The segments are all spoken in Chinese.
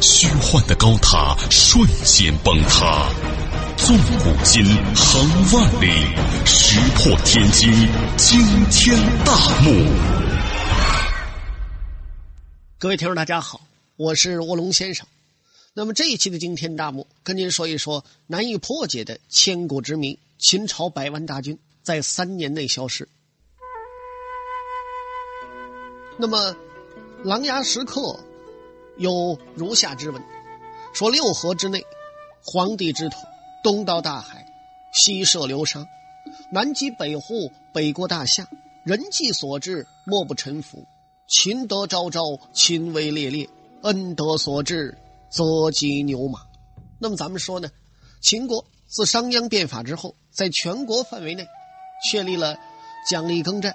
虚幻的高塔瞬间崩塌，纵古今，横万里，石破天惊，惊天大幕。各位听众，大家好，我是卧龙先生。那么这一期的惊天大幕，跟您说一说难以破解的千古之谜：秦朝百万大军在三年内消失。那么，琅琊石刻。有如下之文：说六合之内，皇帝之土，东到大海，西涉流沙，南极北户，北过大夏，人迹所至，莫不臣服。秦德昭昭，秦威烈烈，恩德所至，则及牛马。那么咱们说呢，秦国自商鞅变法之后，在全国范围内确立了奖励耕战，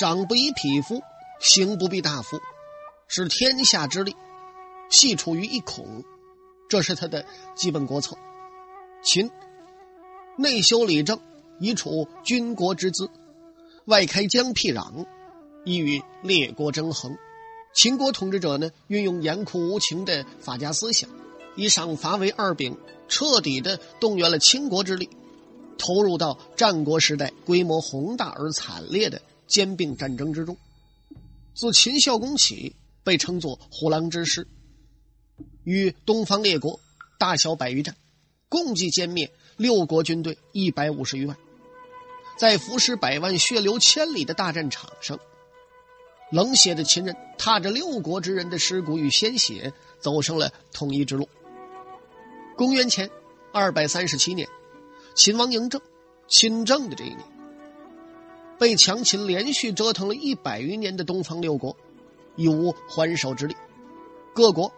赏不以匹夫，刑不必大夫。使天下之力系处于一孔，这是他的基本国策。秦内修礼政，以处军国之资；外开疆辟壤，以与列国争衡。秦国统治者呢，运用严酷无情的法家思想，以赏罚为二柄，彻底的动员了倾国之力，投入到战国时代规模宏大而惨烈的兼并战争之中。自秦孝公起。被称作虎狼之师，与东方列国大小百余战，共计歼灭六国军队一百五十余万。在浮尸百万、血流千里的大战场上，冷血的秦人踏着六国之人的尸骨与鲜血，走上了统一之路。公元前二百三十七年，秦王嬴政亲政的这一年，被强秦连续折腾了一百余年的东方六国。已无还手之力，各国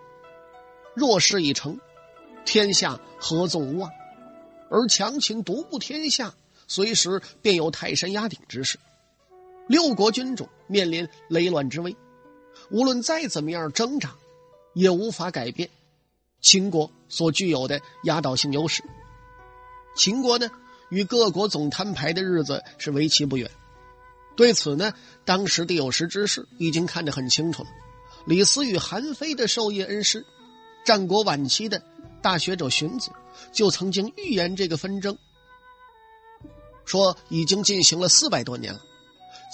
弱势已成，天下合纵无望，而强秦独步天下，随时便有泰山压顶之势。六国军种面临雷乱之危，无论再怎么样挣扎，也无法改变秦国所具有的压倒性优势。秦国呢，与各国总摊牌的日子是为期不远。对此呢，当时的有识之士已经看得很清楚了。李斯与韩非的授业恩师，战国晚期的大学者荀子就曾经预言这个纷争，说已经进行了四百多年了，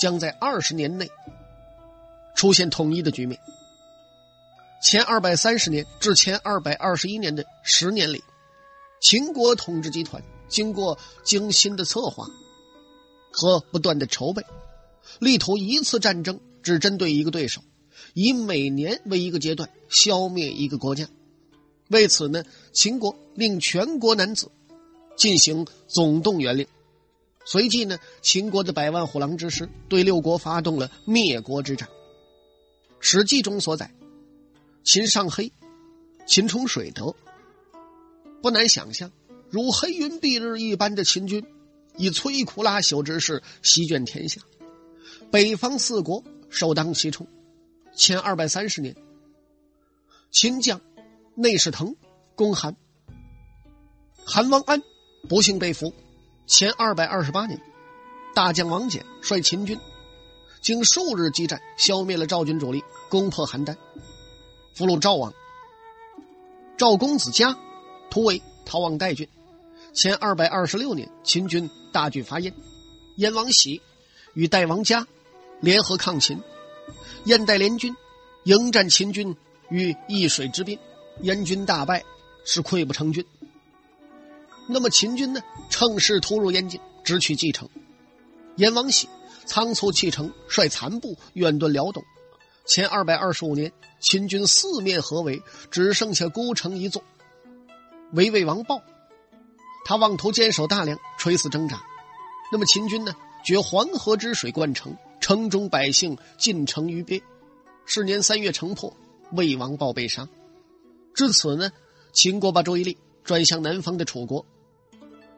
将在二十年内出现统一的局面。前二百三十年至前二百二十一年的十年里，秦国统治集团经过精心的策划和不断的筹备。力图一次战争只针对一个对手，以每年为一个阶段消灭一个国家。为此呢，秦国令全国男子进行总动员令。随即呢，秦国的百万虎狼之师对六国发动了灭国之战。《史记》中所载，秦上黑，秦冲水德。不难想象，如黑云蔽日一般的秦军，以摧枯拉朽之势席卷天下。北方四国首当其冲。前二百三十年，秦将内侍腾攻韩，韩王安不幸被俘。前二百二十八年，大将王翦率秦军经数日激战，消灭了赵军主力，攻破邯郸，俘虏赵王。赵公子嘉突围逃往代郡。前二百二十六年，秦军大举伐燕，燕王喜与代王嘉。联合抗秦，燕代联军迎战秦军于易水之滨，燕军大败，是溃不成军。那么秦军呢？乘势突入燕境，直取蓟城。燕王喜仓促弃城，率残部远遁辽东。前二百二十五年，秦军四面合围，只剩下孤城一座。围魏王豹，他妄图坚守大梁，垂死挣扎。那么秦军呢？掘黄河之水灌城。城中百姓进城于鳖，是年三月城破，魏王豹被杀。至此呢，秦国把注意力转向南方的楚国。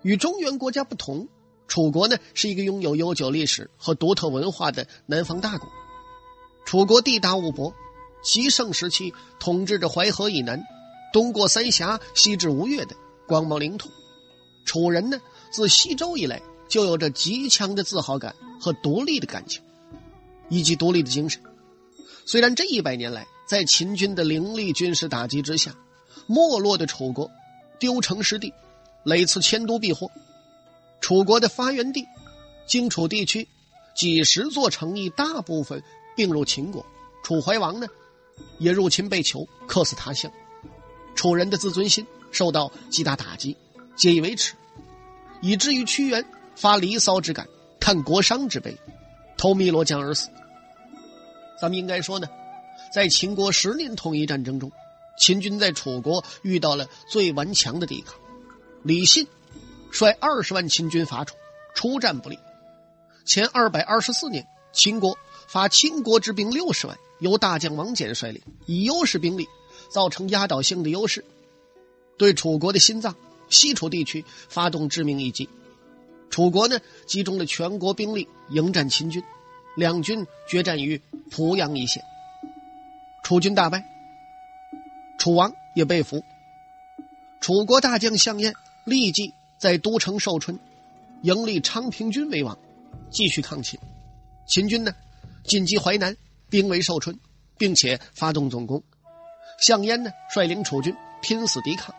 与中原国家不同，楚国呢是一个拥有悠久历史和独特文化的南方大国。楚国地大物博，极盛时期统治着淮河以南、东过三峡、西至吴越的广袤领土。楚人呢，自西周以来就有着极强的自豪感和独立的感情，以及独立的精神。虽然这一百年来，在秦军的凌厉军事打击之下，没落的楚国丢城失地，累次迁都避祸。楚国的发源地荆楚地区几十座城邑大部分并入秦国，楚怀王呢也入侵被囚，客死他乡。楚人的自尊心受到极大打击，皆以为耻，以至于屈原发《离骚》之感，叹国殇之悲，投汨罗江而死。咱们应该说呢，在秦国十年统一战争中，秦军在楚国遇到了最顽强的抵抗。李信率二十万秦军伐楚，出战不利。前二百二十四年，秦国发秦国之兵六十万，由大将王翦率领，以优势兵力造成压倒性的优势，对楚国的心脏西楚地区发动致命一击。楚国呢，集中了全国兵力迎战秦军。两军决战于濮阳一线，楚军大败，楚王也被俘。楚国大将项燕立即在都城寿春迎立昌平君为王，继续抗秦。秦军呢，进击淮南，兵围寿春，并且发动总攻。项燕呢，率领楚军拼死抵抗，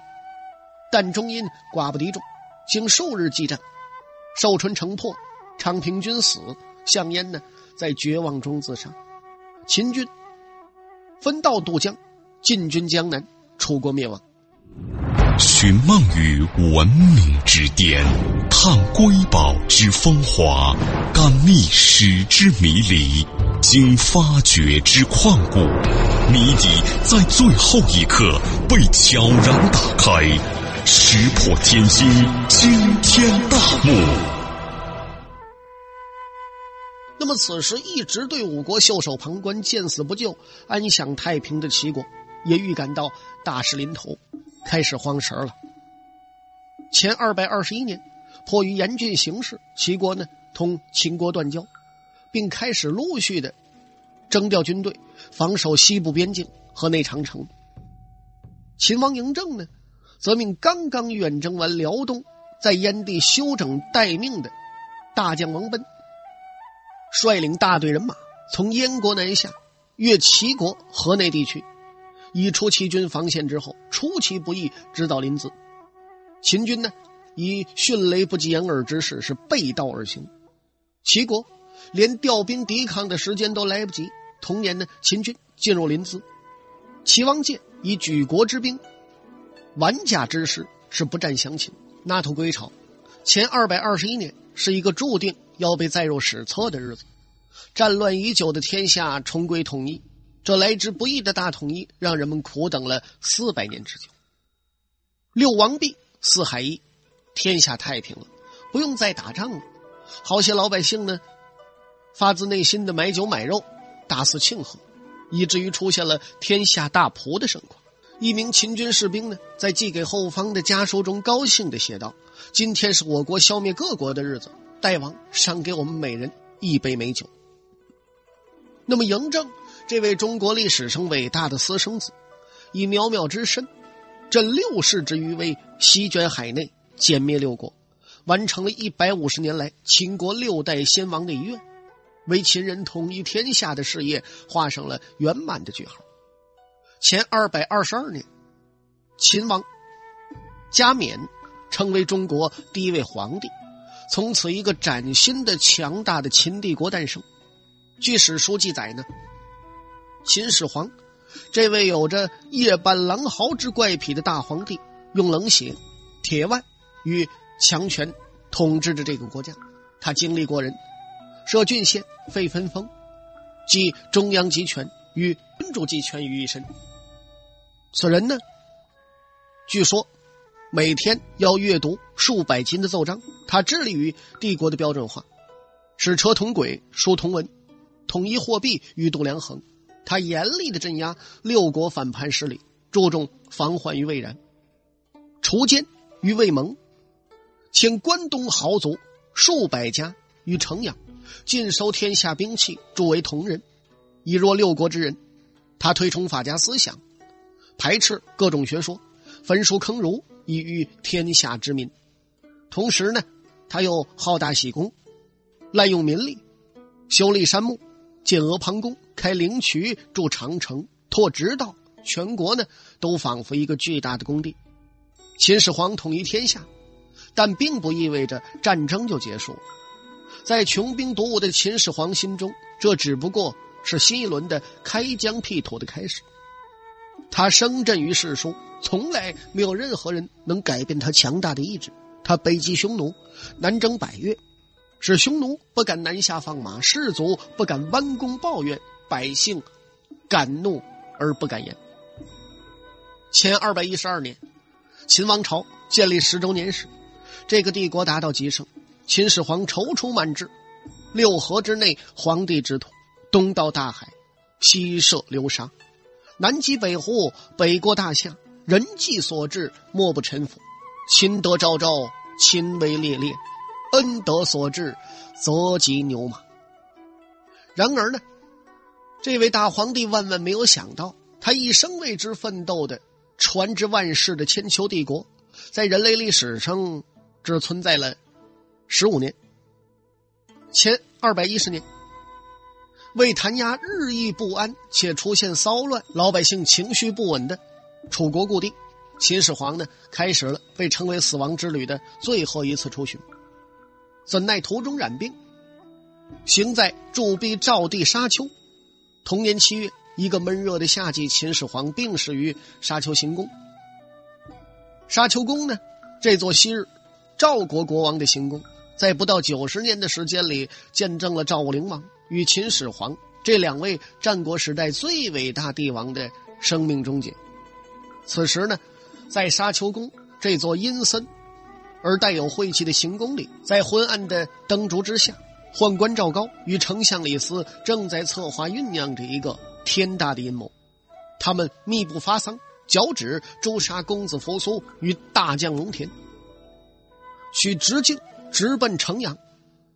但终因寡不敌众，经数日激战，寿春城破，昌平君死，项燕呢。在绝望中自杀，秦军分道渡江，进军江南，楚国灭亡。寻梦于文明之巅，探瑰宝之风华，感历史之迷离，经发掘之旷古，谜底在最后一刻被悄然打开，石破天惊，惊天大幕。那么，此时一直对五国袖手旁观、见死不救、安享太平的齐国，也预感到大事临头，开始慌神了。前二百二十一年，迫于严峻形势，齐国呢同秦国断交，并开始陆续的征调军队防守西部边境和内长城。秦王嬴政呢，则命刚刚远征完辽东，在燕地休整待命的大将王贲。率领大队人马从燕国南下，越齐国河内地区，以出齐军防线之后，出其不意，直捣临淄。秦军呢，以迅雷不及掩耳之势是背道而行，齐国连调兵抵抗的时间都来不及。同年呢，秦军进入临淄，齐王建以举国之兵，万甲之师，是不战降秦，纳土归朝。前二百二十一年是一个注定。要被载入史册的日子，战乱已久的天下重归统一，这来之不易的大统一，让人们苦等了四百年之久。六王毕，四海一，天下太平了，不用再打仗了。好些老百姓呢，发自内心的买酒买肉，大肆庆贺，以至于出现了天下大仆的盛况。一名秦军士兵呢，在寄给后方的家书中，高兴地写道：“今天是我国消灭各国的日子。”大王赏给我们每人一杯美酒。那么嬴政这位中国历史上伟大的私生子，以渺渺之身，振六世之余威，席卷海内，歼灭六国，完成了一百五十年来秦国六代先王的遗愿，为秦人统一天下的事业画上了圆满的句号。前二百二十二年，秦王加冕，成为中国第一位皇帝。从此，一个崭新的、强大的秦帝国诞生。据史书记载呢，秦始皇这位有着夜半狼嚎之怪癖的大皇帝，用冷血、铁腕与强权统治着这个国家。他经历过人，设郡县，废分封，集中央集权与君主集权于一身。此人呢，据说。每天要阅读数百斤的奏章，他致力于帝国的标准化，使车同轨、书同文，统一货币与度量衡。他严厉的镇压六国反叛势力，注重防患于未然。除奸于未蒙，请关东豪族数百家于城阳，尽收天下兵器，诸为同人，以若六国之人。他推崇法家思想，排斥各种学说，焚书坑儒，以育天下之民。同时呢，他又好大喜功，滥用民力，修立山墓，建阿房宫，开灵渠，筑长城，拓直道，全国呢都仿佛一个巨大的工地。秦始皇统一天下，但并不意味着战争就结束了。在穷兵黩武的秦始皇心中，这只不过是新一轮的开疆辟土的开始。他声震于世书，从来没有任何人能改变他强大的意志。他北击匈奴，南征百越，使匈奴不敢南下放马，士卒不敢弯弓抱怨，百姓敢怒而不敢言。前二百一十二年，秦王朝建立十周年时，这个帝国达到极盛。秦始皇踌躇满志，六合之内，皇帝之土，东到大海，西涉流沙，南击北胡，北过大夏，人计所至，莫不臣服。秦德昭昭，秦威烈烈，恩德所至，则及牛马。然而呢，这位大皇帝万万没有想到，他一生为之奋斗的、传之万世的千秋帝国，在人类历史上只存在了十五年。前二百一十年，为弹压日益不安且出现骚乱、老百姓情绪不稳的楚国故地。秦始皇呢，开始了被称为“死亡之旅”的最后一次出巡。怎奈途中染病，行在驻逼赵地沙丘。同年七月，一个闷热的夏季，秦始皇病逝于沙丘行宫。沙丘宫呢，这座昔日赵国国王的行宫，在不到九十年的时间里，见证了赵武灵王与秦始皇这两位战国时代最伟大帝王的生命终结。此时呢。在沙丘宫这座阴森而带有晦气的行宫里，在昏暗的灯烛之下，宦官赵高与丞相李斯正在策划酝酿着一个天大的阴谋。他们密不发丧，脚趾诛杀公子扶苏与大将龙田，取直径直奔城阳，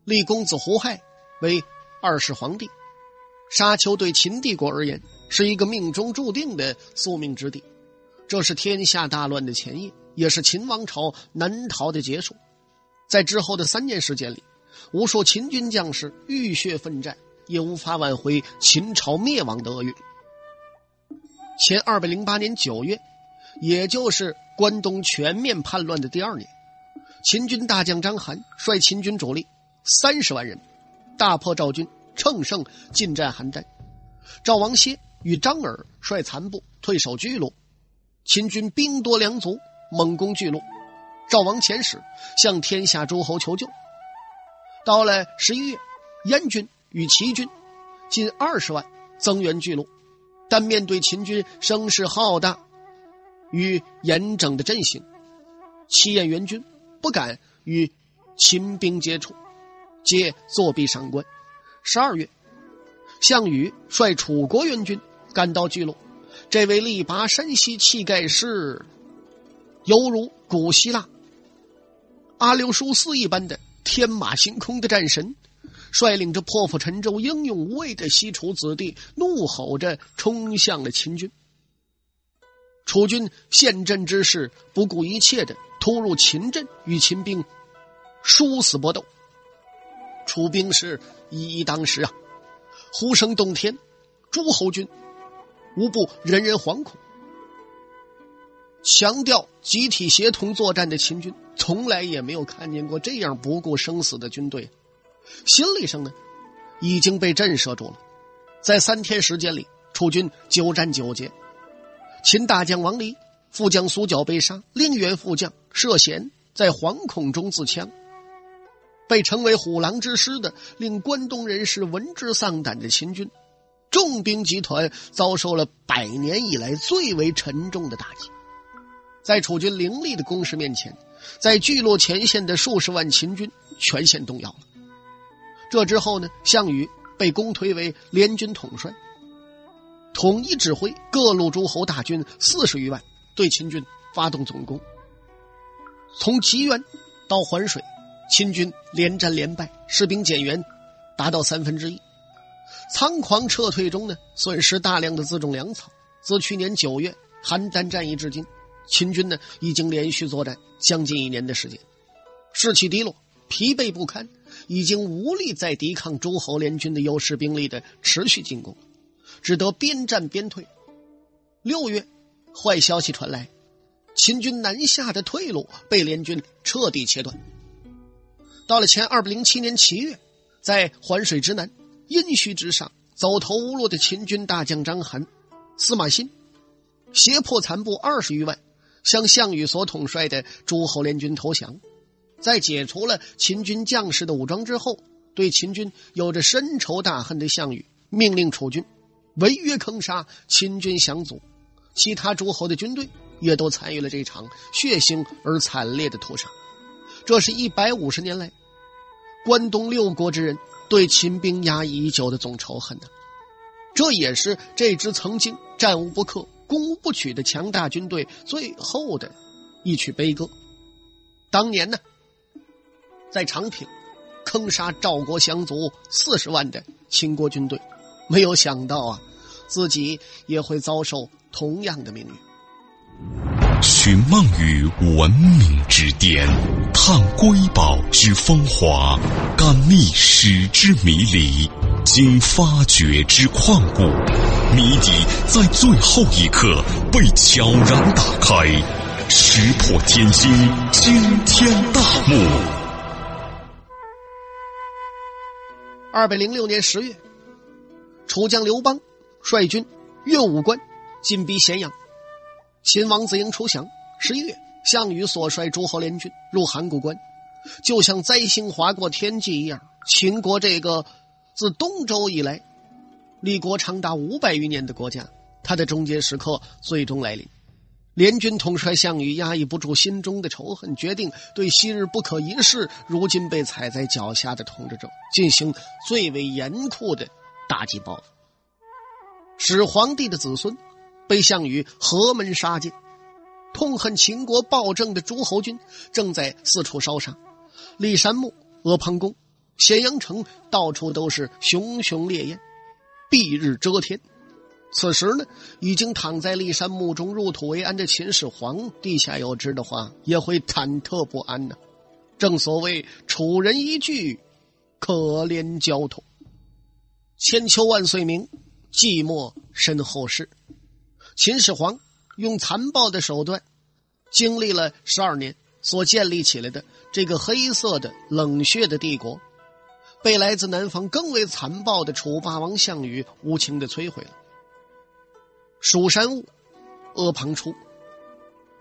立公子胡亥为二世皇帝。沙丘对秦帝国而言是一个命中注定的宿命之地。这是天下大乱的前夜，也是秦王朝难逃的结束。在之后的三年时间里，无数秦军将士浴血奋战，也无法挽回秦朝灭亡的厄运。前二百零八年九月，也就是关东全面叛乱的第二年，秦军大将章邯率秦军主力三十万人，大破赵军，乘胜进占邯郸。赵王歇与张耳率残部退守巨鹿。秦军兵多粮足，猛攻巨鹿。赵王遣使向天下诸侯求救。到了十一月，燕军与齐军近二十万增援巨鹿，但面对秦军声势浩大与严整的阵型，齐燕援军不敢与秦兵接触，皆作壁上观。十二月，项羽率楚国援军赶到巨鹿。这位力拔山兮气盖世，犹如古希腊阿留舒斯一般的天马行空的战神，率领着破釜沉舟、英勇无畏的西楚子弟，怒吼着冲向了秦军。楚军陷阵之势，不顾一切的突入秦阵，与秦兵殊死搏斗。楚兵是一一当十啊，呼声动天，诸侯军。无不人人惶恐。强调集体协同作战的秦军，从来也没有看见过这样不顾生死的军队。心理上呢，已经被震慑住了。在三天时间里，楚军九战九捷。秦大将王离、副将苏角被杀，另员副将涉嫌在惶恐中自枪。被称为“虎狼之师”的，令关东人士闻之丧胆的秦军。重兵集团遭受了百年以来最为沉重的打击，在楚军凌厉的攻势面前，在聚落前线的数十万秦军全线动摇了。这之后呢，项羽被公推为联军统帅，统一指挥各路诸侯大军四十余万，对秦军发动总攻。从吉原到环水，秦军连战连败，士兵减员达到三分之一。仓皇撤退中呢，损失大量的辎重粮草。自去年九月邯郸战役至今，秦军呢已经连续作战将近一年的时间，士气低落，疲惫不堪，已经无力再抵抗诸侯联军的优势兵力的持续进攻，只得边战边退。六月，坏消息传来，秦军南下的退路被联军彻底切断。到了前二百零七年七月，在环水之南。殷墟之上，走投无路的秦军大将章邯、司马欣，胁迫残部二十余万，向项羽所统帅的诸侯联军投降。在解除了秦军将士的武装之后，对秦军有着深仇大恨的项羽，命令楚军违约坑杀秦军降卒。其他诸侯的军队也都参与了这场血腥而惨烈的屠杀。这是一百五十年来，关东六国之人。对秦兵压抑已久的总仇恨呢，这也是这支曾经战无不克、攻无不取的强大军队最后的一曲悲歌。当年呢，在长平坑杀赵国降卒四十万的秦国军队，没有想到啊，自己也会遭受同样的命运。寻梦于文明之巅，探瑰宝之风华，感历史之迷离，经发掘之旷古，谜底在最后一刻被悄然打开，石破天惊，惊天大幕。二百零六年十月，楚将刘邦率军越武关，进逼咸阳。秦王子婴出降。十一月，项羽所率诸侯联军入函谷关，就像灾星划过天际一样。秦国这个自东周以来立国长达五百余年的国家，它的终结时刻最终来临。联军统帅项羽压抑不住心中的仇恨，决定对昔日不可一世、如今被踩在脚下的统治者进行最为严酷的打击报复。始皇帝的子孙。被项羽河门杀尽，痛恨秦国暴政的诸侯军正在四处烧杀，骊山墓、阿房宫、咸阳城到处都是熊熊烈焰，蔽日遮天。此时呢，已经躺在骊山墓中入土为安的秦始皇，地下有知的话，也会忐忑不安呢。正所谓楚人一句，可怜焦土。千秋万岁名，寂寞身后事。秦始皇用残暴的手段，经历了十二年所建立起来的这个黑色的冷血的帝国，被来自南方更为残暴的楚霸王项羽无情的摧毁了。蜀山兀，阿房出，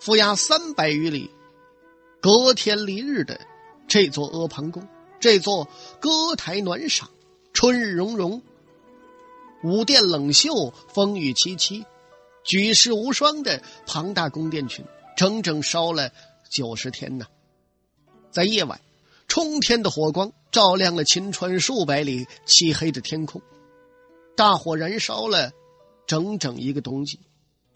覆压三百余里，隔天离日的这座阿房宫，这座歌台暖赏、春日融融、舞殿冷袖、风雨凄凄。举世无双的庞大宫殿群，整整烧了九十天呐！在夜晚，冲天的火光照亮了秦川数百里漆黑的天空，大火燃烧了整整一个冬季，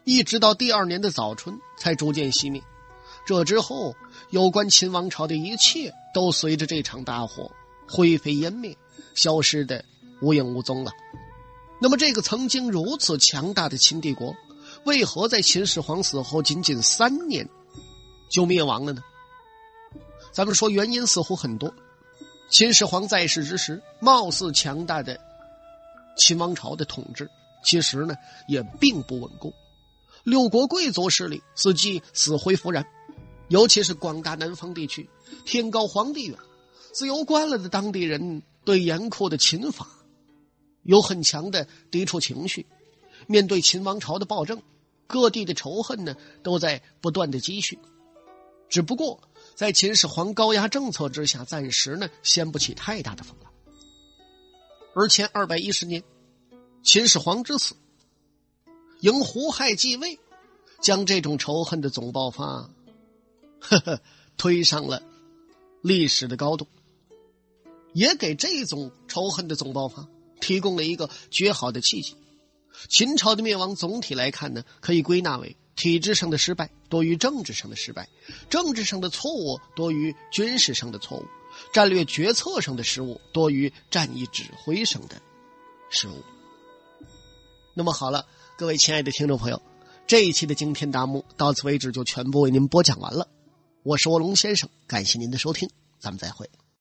一直到第二年的早春才逐渐熄灭。这之后，有关秦王朝的一切都随着这场大火灰飞烟灭，消失的无影无踪了。那么，这个曾经如此强大的秦帝国。为何在秦始皇死后仅仅三年就灭亡了呢？咱们说原因似乎很多。秦始皇在世之时，貌似强大的秦王朝的统治，其实呢也并不稳固。六国贵族势力四季死灰复燃，尤其是广大南方地区，天高皇帝远，自由惯了的当地人对严酷的秦法有很强的抵触情绪。面对秦王朝的暴政。各地的仇恨呢，都在不断的积蓄，只不过在秦始皇高压政策之下，暂时呢掀不起太大的风浪。而前二百一十年，秦始皇之死，迎胡亥继位，将这种仇恨的总爆发，呵呵，推上了历史的高度，也给这种仇恨的总爆发提供了一个绝好的契机。秦朝的灭亡总体来看呢，可以归纳为体制上的失败多于政治上的失败，政治上的错误多于军事上的错误，战略决策上的失误多于战役指挥上的失误。那么好了，各位亲爱的听众朋友，这一期的惊天大幕到此为止就全部为您播讲完了。我是卧龙先生，感谢您的收听，咱们再会。